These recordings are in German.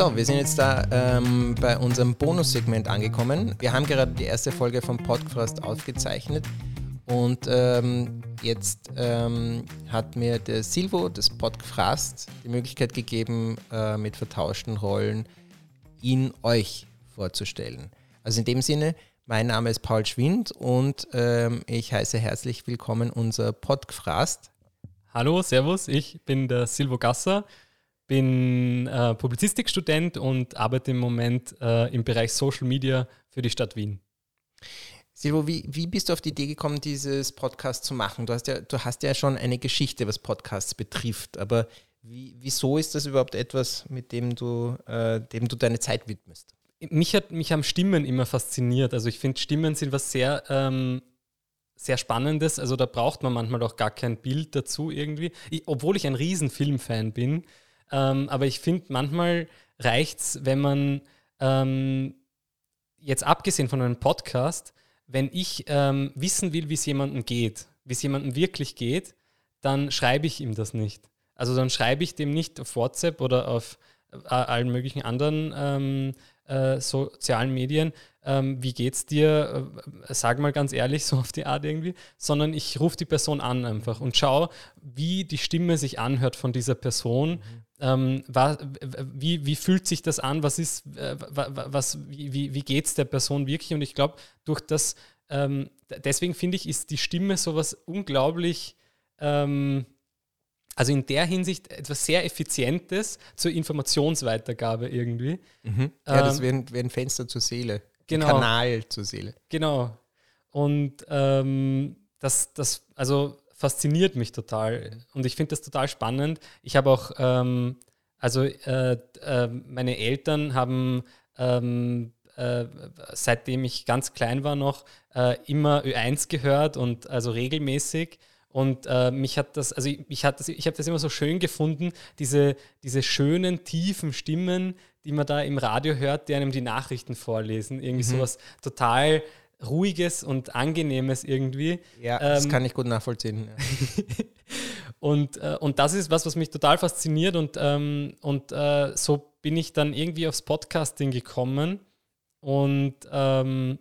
So, wir sind jetzt da ähm, bei unserem Bonussegment angekommen. Wir haben gerade die erste Folge vom Podcast aufgezeichnet und ähm, jetzt ähm, hat mir der Silvo des Podcast die Möglichkeit gegeben, äh, mit vertauschten Rollen ihn euch vorzustellen. Also in dem Sinne, mein Name ist Paul Schwind und ähm, ich heiße herzlich willkommen unser Podcast. Hallo, Servus, ich bin der Silvo Gasser bin äh, Publizistikstudent und arbeite im Moment äh, im Bereich Social Media für die Stadt Wien. Silvo, wie, wie bist du auf die Idee gekommen, dieses Podcast zu machen? Du hast ja, du hast ja schon eine Geschichte, was Podcasts betrifft, aber wie, wieso ist das überhaupt etwas, mit dem du, äh, dem du deine Zeit widmest? Mich, hat, mich haben Stimmen immer fasziniert. Also ich finde, Stimmen sind was sehr, ähm, sehr Spannendes. Also da braucht man manchmal auch gar kein Bild dazu irgendwie. Ich, obwohl ich ein riesen Filmfan bin, ähm, aber ich finde, manchmal reicht es, wenn man ähm, jetzt abgesehen von einem Podcast, wenn ich ähm, wissen will, wie es jemandem geht, wie es jemandem wirklich geht, dann schreibe ich ihm das nicht. Also dann schreibe ich dem nicht auf WhatsApp oder auf äh, allen möglichen anderen ähm, äh, sozialen Medien, ähm, wie geht's dir, äh, sag mal ganz ehrlich, so auf die Art irgendwie, sondern ich rufe die Person an einfach und schaue, wie die Stimme sich anhört von dieser Person. Mhm. Ähm, war, wie, wie fühlt sich das an? Was ist, äh, was, wie, wie geht es der Person wirklich? Und ich glaube, durch das, ähm, deswegen finde ich, ist die Stimme sowas unglaublich ähm, also in der Hinsicht etwas sehr Effizientes zur Informationsweitergabe irgendwie. Mhm. Ja, das wäre ein, wär ein Fenster zur Seele. Genau. Ein Kanal zur Seele. Genau. Und ähm, das, das, also fasziniert mich total. Und ich finde das total spannend. Ich habe auch, ähm, also äh, äh, meine Eltern haben ähm, äh, seitdem ich ganz klein war noch äh, immer Ö1 gehört und also regelmäßig. Und äh, mich hat das, also ich, ich, ich habe das immer so schön gefunden, diese, diese schönen, tiefen Stimmen, die man da im Radio hört, die einem die Nachrichten vorlesen. Irgendwie mhm. sowas total Ruhiges und Angenehmes irgendwie. Ja, das ähm, kann ich gut nachvollziehen. Ja. und, äh, und das ist was, was mich total fasziniert und, ähm, und äh, so bin ich dann irgendwie aufs Podcasting gekommen und ähm,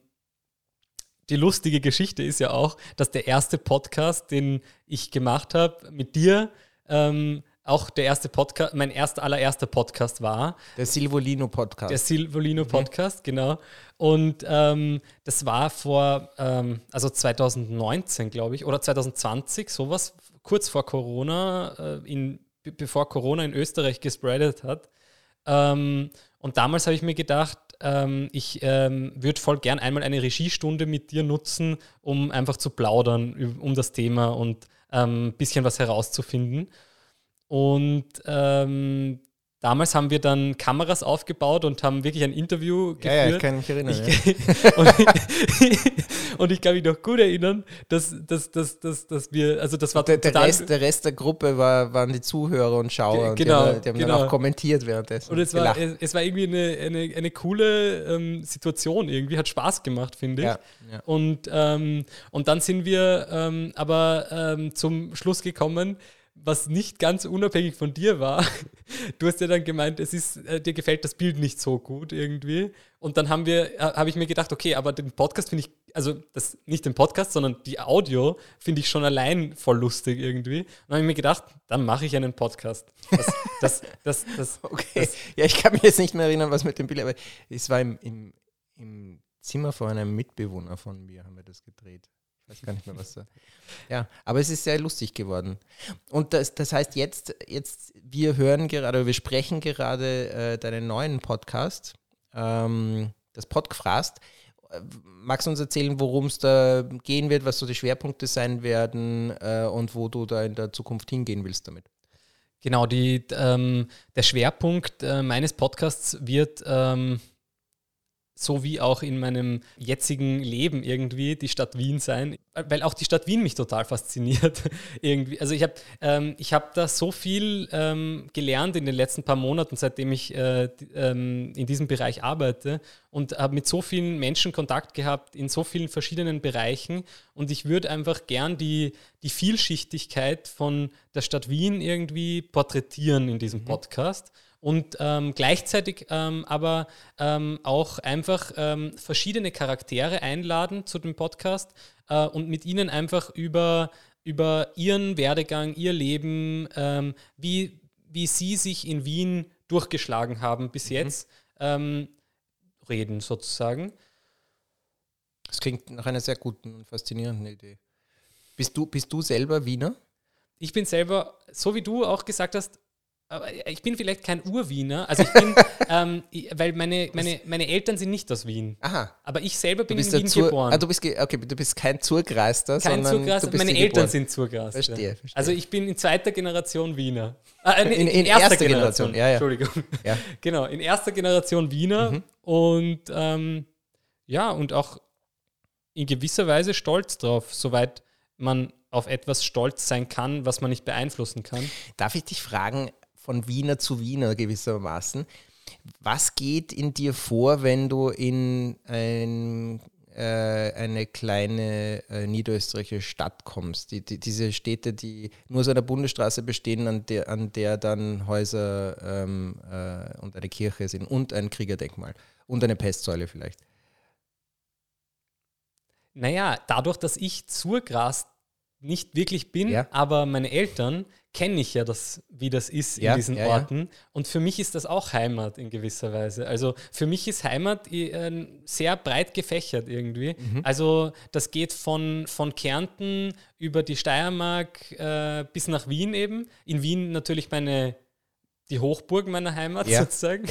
die lustige Geschichte ist ja auch, dass der erste Podcast, den ich gemacht habe mit dir, ähm, auch der erste Podcast, mein erster, allererster Podcast war. Der Silvolino Podcast. Der Silvolino. Podcast, mhm. genau. Und ähm, das war vor, ähm, also 2019, glaube ich, oder 2020, sowas, kurz vor Corona, äh, in, bevor Corona in Österreich gespreadet hat. Ähm, und damals habe ich mir gedacht, ähm, ich ähm, würde voll gern einmal eine Regiestunde mit dir nutzen, um einfach zu plaudern um das Thema und ein ähm, bisschen was herauszufinden. Und ähm, Damals haben wir dann Kameras aufgebaut und haben wirklich ein Interview geführt. Ja, ja ich kann mich erinnern. Ich, ja. und, und, ich kann mich noch gut erinnern, dass, dass, dass, dass, dass wir, also das war der, der, Rest, der Rest der Gruppe war, waren die Zuhörer und Schauer. Genau. Und die haben, die haben genau. dann auch kommentiert währenddessen. Und es war, es, es, war irgendwie eine, eine, eine coole ähm, Situation irgendwie, hat Spaß gemacht, finde ich. Ja, ja. Und, ähm, und dann sind wir ähm, aber ähm, zum Schluss gekommen, was nicht ganz unabhängig von dir war. Du hast ja dann gemeint, es ist, äh, dir gefällt das Bild nicht so gut irgendwie. Und dann haben wir, äh, habe ich mir gedacht, okay, aber den Podcast finde ich, also das nicht den Podcast, sondern die Audio finde ich schon allein voll lustig irgendwie. Und dann habe ich mir gedacht, dann mache ich einen Podcast. Das, das, das, das, okay. ja, ich kann mich jetzt nicht mehr erinnern, was mit dem Bild, aber es war im, im, im Zimmer von einem Mitbewohner von mir, haben wir das gedreht weiß gar nicht mehr, was da. Ja, aber es ist sehr lustig geworden. Und das, das heißt, jetzt, jetzt, wir hören gerade, wir sprechen gerade äh, deinen neuen Podcast, ähm, das Podcast. Magst du uns erzählen, worum es da gehen wird, was so die Schwerpunkte sein werden äh, und wo du da in der Zukunft hingehen willst damit? Genau, die, ähm, der Schwerpunkt äh, meines Podcasts wird ähm, so wie auch in meinem jetzigen Leben irgendwie die Stadt Wien sein, weil auch die Stadt Wien mich total fasziniert irgendwie. Also ich habe ähm, hab da so viel ähm, gelernt in den letzten paar Monaten, seitdem ich äh, ähm, in diesem Bereich arbeite und habe mit so vielen Menschen Kontakt gehabt in so vielen verschiedenen Bereichen und ich würde einfach gern die, die Vielschichtigkeit von der Stadt Wien irgendwie porträtieren in diesem mhm. Und ähm, gleichzeitig ähm, aber ähm, auch einfach ähm, verschiedene Charaktere einladen zu dem Podcast äh, und mit ihnen einfach über, über ihren Werdegang, ihr Leben, ähm, wie, wie sie sich in Wien durchgeschlagen haben bis mhm. jetzt, ähm, reden sozusagen. Das klingt nach einer sehr guten und faszinierenden Idee. Bist du, bist du selber Wiener? Ich bin selber, so wie du auch gesagt hast, ich bin vielleicht kein Urwiener, also ich bin, ähm, weil meine, meine, meine Eltern sind nicht aus Wien. Aha. Aber ich selber bin in Wien Zur, geboren. Ah, du bist, okay, du bist kein Zurgreister, kein sondern Zurgreister, meine Eltern geboren. sind Zurgreister. Verstehe, verstehe. Also ich bin in zweiter Generation Wiener. Äh, in, in, in, erster, erster Generation. Generation. Ja, ja. Entschuldigung. Ja. Genau, in erster Generation Wiener mhm. und ähm, ja, und auch in gewisser Weise stolz drauf, soweit man auf etwas stolz sein kann, was man nicht beeinflussen kann. Darf ich dich fragen, von Wiener zu Wiener gewissermaßen, was geht in dir vor, wenn du in ein, äh, eine kleine äh, niederösterreichische Stadt kommst? Die, die, diese Städte, die nur so einer Bundesstraße bestehen, an der, an der dann Häuser ähm, äh, und eine Kirche sind und ein Kriegerdenkmal und eine Pestsäule vielleicht. Naja, dadurch, dass ich zur Gras nicht wirklich bin, ja. aber meine Eltern kenne ich ja, das, wie das ist ja, in diesen ja, Orten. Und für mich ist das auch Heimat in gewisser Weise. Also für mich ist Heimat äh, sehr breit gefächert irgendwie. Mhm. Also das geht von, von Kärnten über die Steiermark äh, bis nach Wien eben. In Wien natürlich meine, die Hochburg meiner Heimat sozusagen.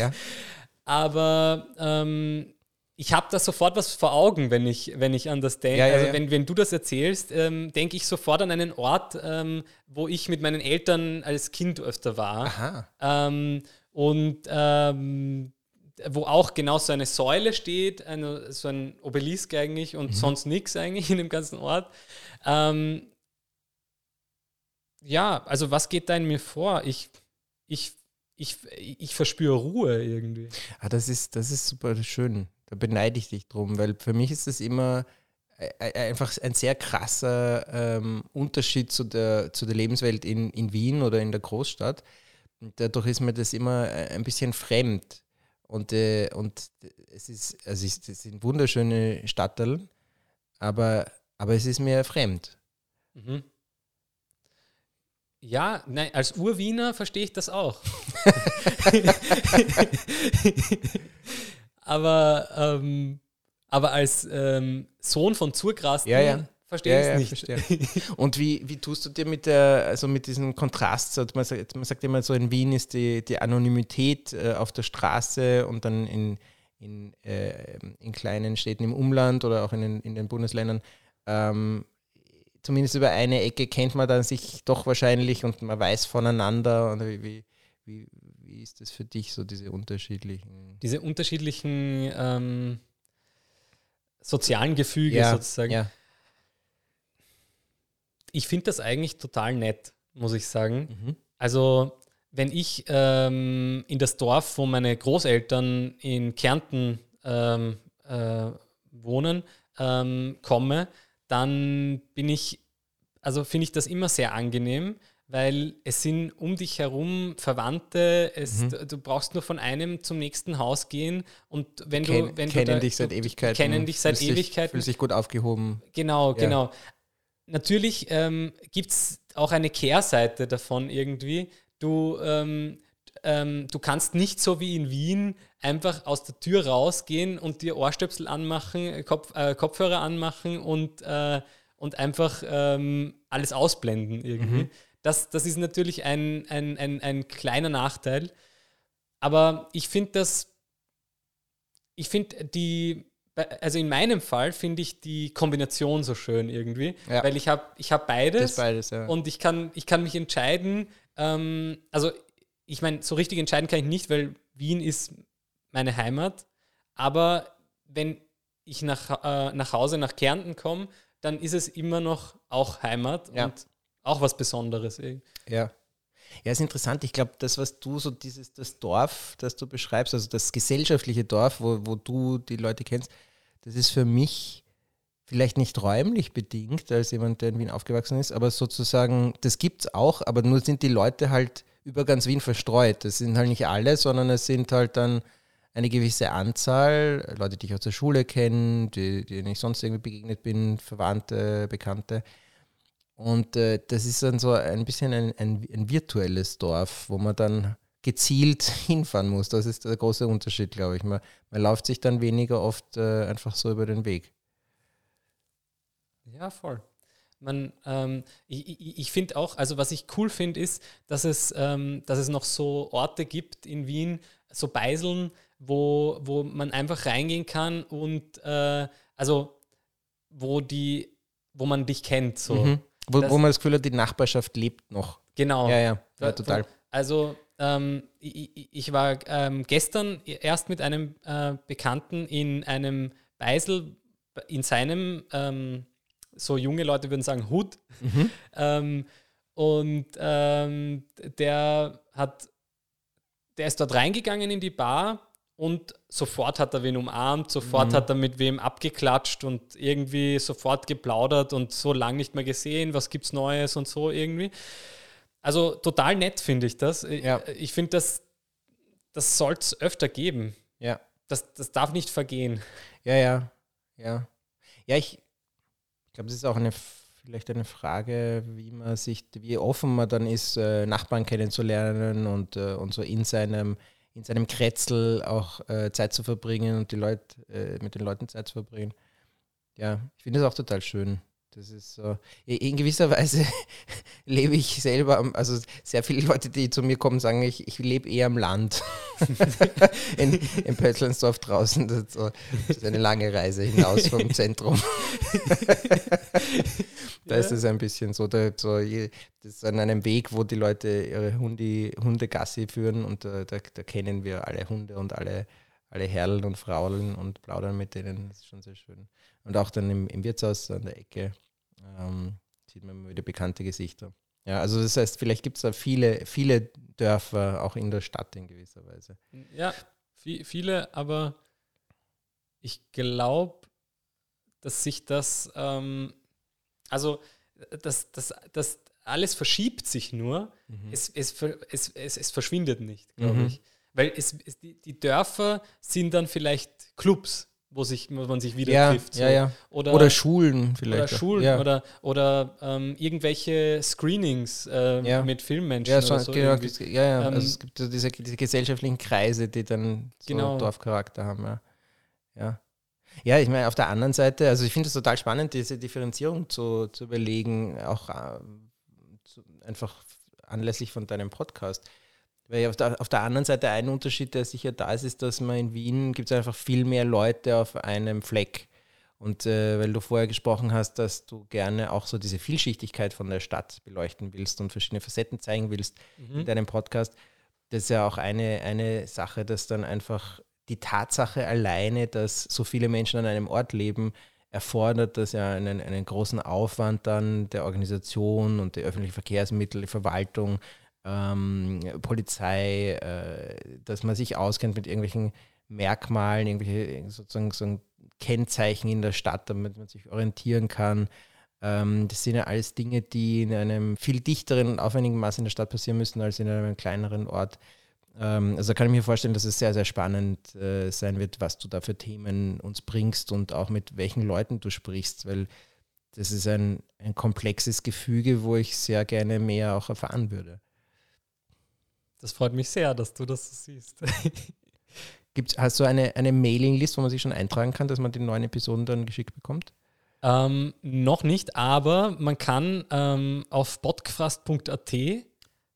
Aber ähm, ich habe da sofort was vor Augen, wenn ich, wenn ich an das denke. Ja, ja, also wenn, wenn du das erzählst, ähm, denke ich sofort an einen Ort, ähm, wo ich mit meinen Eltern als Kind öfter war. Ähm, und ähm, wo auch genau so eine Säule steht, eine, so ein Obelisk eigentlich und mhm. sonst nichts eigentlich in dem ganzen Ort. Ähm, ja, also was geht da in mir vor? Ich, ich, ich, ich verspüre Ruhe irgendwie. Ah, das ist, das ist super schön. Da beneide ich dich drum, weil für mich ist das immer äh, äh, einfach ein sehr krasser ähm, Unterschied zu der, zu der Lebenswelt in, in Wien oder in der Großstadt. Und dadurch ist mir das immer äh, ein bisschen fremd. Und, äh, und es ist, also es sind wunderschöne Stadtteile, aber, aber es ist mir fremd. Mhm. Ja, nein, als Urwiener verstehe ich das auch. aber, ähm, aber als ähm, Sohn von Zurgrasten ja, ja. verstehe ja, ich es ja, nicht. Und wie, wie tust du dir mit der, also mit diesem Kontrast, man sagt, man sagt immer so, in Wien ist die, die Anonymität äh, auf der Straße und dann in, in, äh, in kleinen Städten im Umland oder auch in den, in den Bundesländern ähm, zumindest über eine Ecke kennt man dann sich doch wahrscheinlich und man weiß voneinander. Und wie, wie, wie ist das für dich, so diese unterschiedlichen? Diese unterschiedlichen ähm, sozialen Gefüge ja, sozusagen. Ja. Ich finde das eigentlich total nett, muss ich sagen. Mhm. Also, wenn ich ähm, in das Dorf, wo meine Großeltern in Kärnten ähm, äh, wohnen, ähm, komme, dann bin ich, also finde ich das immer sehr angenehm, weil es sind um dich herum Verwandte, es, mhm. du brauchst nur von einem zum nächsten Haus gehen und wenn Ken, du wenn kennen du da, dich seit Ewigkeiten, kennen dich seit fühlst Ewigkeiten, fühlst dich gut aufgehoben. Genau, ja. genau. Natürlich ähm, gibt es auch eine Kehrseite davon irgendwie. Du ähm, ähm, du kannst nicht so wie in Wien einfach aus der Tür rausgehen und dir Ohrstöpsel anmachen, Kopf, äh, Kopfhörer anmachen und, äh, und einfach ähm, alles ausblenden irgendwie. Mhm. Das, das ist natürlich ein, ein, ein, ein kleiner Nachteil. Aber ich finde das, ich finde die, also in meinem Fall finde ich die Kombination so schön irgendwie, ja. weil ich habe ich hab beides, beides ja. und ich kann, ich kann mich entscheiden, ähm, also ich meine, so richtig entscheiden kann ich nicht, weil Wien ist meine Heimat, aber wenn ich nach, äh, nach Hause nach Kärnten komme, dann ist es immer noch auch Heimat ja. und auch was Besonderes. Ja. Ja, ist interessant. Ich glaube, das, was du so dieses, das Dorf, das du beschreibst, also das gesellschaftliche Dorf, wo, wo du die Leute kennst, das ist für mich vielleicht nicht räumlich bedingt, als jemand, der in Wien aufgewachsen ist, aber sozusagen, das gibt es auch, aber nur sind die Leute halt über ganz Wien verstreut. Das sind halt nicht alle, sondern es sind halt dann eine gewisse Anzahl, Leute, die ich aus der Schule kenne, die, denen ich sonst irgendwie begegnet bin, Verwandte, Bekannte. Und äh, das ist dann so ein bisschen ein, ein, ein, virtuelles Dorf, wo man dann gezielt hinfahren muss. Das ist der große Unterschied, glaube ich. Man, man läuft sich dann weniger oft äh, einfach so über den Weg. Ja, voll. Man, ähm, ich, ich, ich finde auch, also was ich cool finde, ist, dass es, ähm, dass es noch so Orte gibt in Wien, so Beiseln, wo, wo man einfach reingehen kann und äh, also wo die, wo man dich kennt. So. Mhm. Wo, wo man das Gefühl hat, die Nachbarschaft lebt noch. Genau. Ja, ja, ja total. Also ähm, ich, ich, war ähm, gestern erst mit einem äh, Bekannten in einem Beisel in seinem, ähm, so junge Leute würden sagen, Hut. Mhm. Ähm, und ähm, der hat, der ist dort reingegangen in die Bar und sofort hat er wen umarmt, sofort mhm. hat er mit wem abgeklatscht und irgendwie sofort geplaudert und so lange nicht mehr gesehen, was gibt's Neues und so irgendwie. Also total nett finde ich das. Ja. Ich finde, das, das soll es öfter geben. Ja. Das, das darf nicht vergehen. Ja, ja, ja. Ja, ich, ich glaube, das ist auch eine vielleicht eine Frage, wie man sich, wie offen man dann ist, äh, Nachbarn kennenzulernen und, äh, und so in seinem in seinem Kretzel auch äh, Zeit zu verbringen und die Leute äh, mit den Leuten Zeit zu verbringen. Ja, ich finde es auch total schön. Das ist so. In gewisser Weise lebe ich selber, also sehr viele Leute, die zu mir kommen, sagen, ich, ich lebe eher am Land. in, in Pötzlensdorf draußen. Das ist, so, das ist eine lange Reise hinaus vom Zentrum. da ja. ist es ein bisschen so, da, so, das ist an einem Weg, wo die Leute ihre Hunde, Hunde Gassi führen und da, da, da kennen wir alle Hunde und alle, alle Herren und Frauen und plaudern mit denen. Das ist schon sehr schön. Und auch dann im, im Wirtshaus an der Ecke ähm, sieht man wieder bekannte Gesichter. Ja, also das heißt, vielleicht gibt es da viele, viele Dörfer auch in der Stadt in gewisser Weise. Ja, viele, aber ich glaube, dass sich das, ähm, also das, das, das alles verschiebt sich nur, mhm. es, es, es, es, es verschwindet nicht, glaube mhm. ich. Weil es, es, die, die Dörfer sind dann vielleicht Clubs, wo, sich, wo man sich wieder ja, trifft. So. Ja, ja. Oder, oder Schulen vielleicht. Oder Schulen oder, oder ähm, irgendwelche Screenings äh, mit Filmmenschen. Ja, so, so genau, ja, ja. Ähm, also es gibt diese, diese, gesellschaftlichen Kreise, die dann so genau. Dorfcharakter haben. Ja. Ja. Ich meine, auf der anderen Seite, also ich finde es total spannend, diese Differenzierung zu, zu überlegen, auch äh, zu, einfach anlässlich von deinem Podcast. Weil auf der, auf der anderen Seite ein Unterschied, der sicher da ist, ist, dass man in Wien gibt es einfach viel mehr Leute auf einem Fleck. Und äh, weil du vorher gesprochen hast, dass du gerne auch so diese Vielschichtigkeit von der Stadt beleuchten willst und verschiedene Facetten zeigen willst mhm. in deinem Podcast, das ist ja auch eine, eine Sache, dass dann einfach die Tatsache alleine, dass so viele Menschen an einem Ort leben, erfordert das ja einen, einen großen Aufwand dann der Organisation und der öffentlichen Verkehrsmittel, der Verwaltung, ähm, Polizei, äh, dass man sich auskennt mit irgendwelchen Merkmalen, irgendwelche sozusagen so Kennzeichen in der Stadt, damit man sich orientieren kann. Ähm, das sind ja alles Dinge, die in einem viel dichteren und aufwendigen Maß in der Stadt passieren müssen als in einem kleineren Ort. Ähm, also kann ich mir vorstellen, dass es sehr, sehr spannend äh, sein wird, was du da für Themen uns bringst und auch mit welchen Leuten du sprichst, weil das ist ein, ein komplexes Gefüge, wo ich sehr gerne mehr auch erfahren würde. Das freut mich sehr, dass du das so siehst. Gibt's, hast du eine, eine Mailinglist, wo man sich schon eintragen kann, dass man die neuen Episoden dann geschickt bekommt? Ähm, noch nicht, aber man kann ähm, auf podcast.at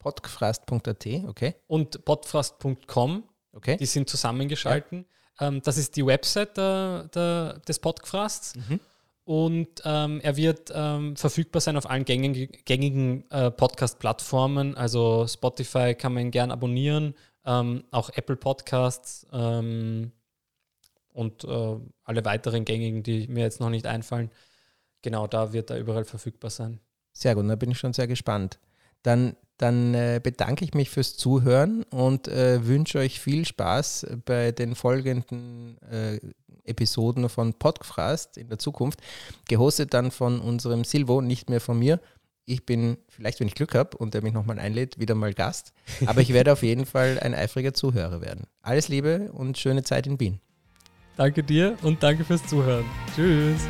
podcast.at, okay. Und podcast.com, okay. die sind zusammengeschalten. Ja. Ähm, das ist die Website der, der, des Podcasts. Mhm und ähm, er wird ähm, verfügbar sein auf allen gängigen, gängigen äh, Podcast-Plattformen. Also Spotify kann man gern abonnieren, ähm, auch Apple Podcasts ähm, und äh, alle weiteren gängigen, die mir jetzt noch nicht einfallen. Genau, da wird er überall verfügbar sein. Sehr gut, da bin ich schon sehr gespannt. Dann, dann äh, bedanke ich mich fürs Zuhören und äh, wünsche euch viel Spaß bei den folgenden äh, Episoden von Podcast in der Zukunft, gehostet dann von unserem Silvo, nicht mehr von mir. Ich bin, vielleicht wenn ich Glück habe und er mich nochmal einlädt, wieder mal Gast. Aber ich werde auf jeden Fall ein eifriger Zuhörer werden. Alles Liebe und schöne Zeit in Wien. Danke dir und danke fürs Zuhören. Tschüss.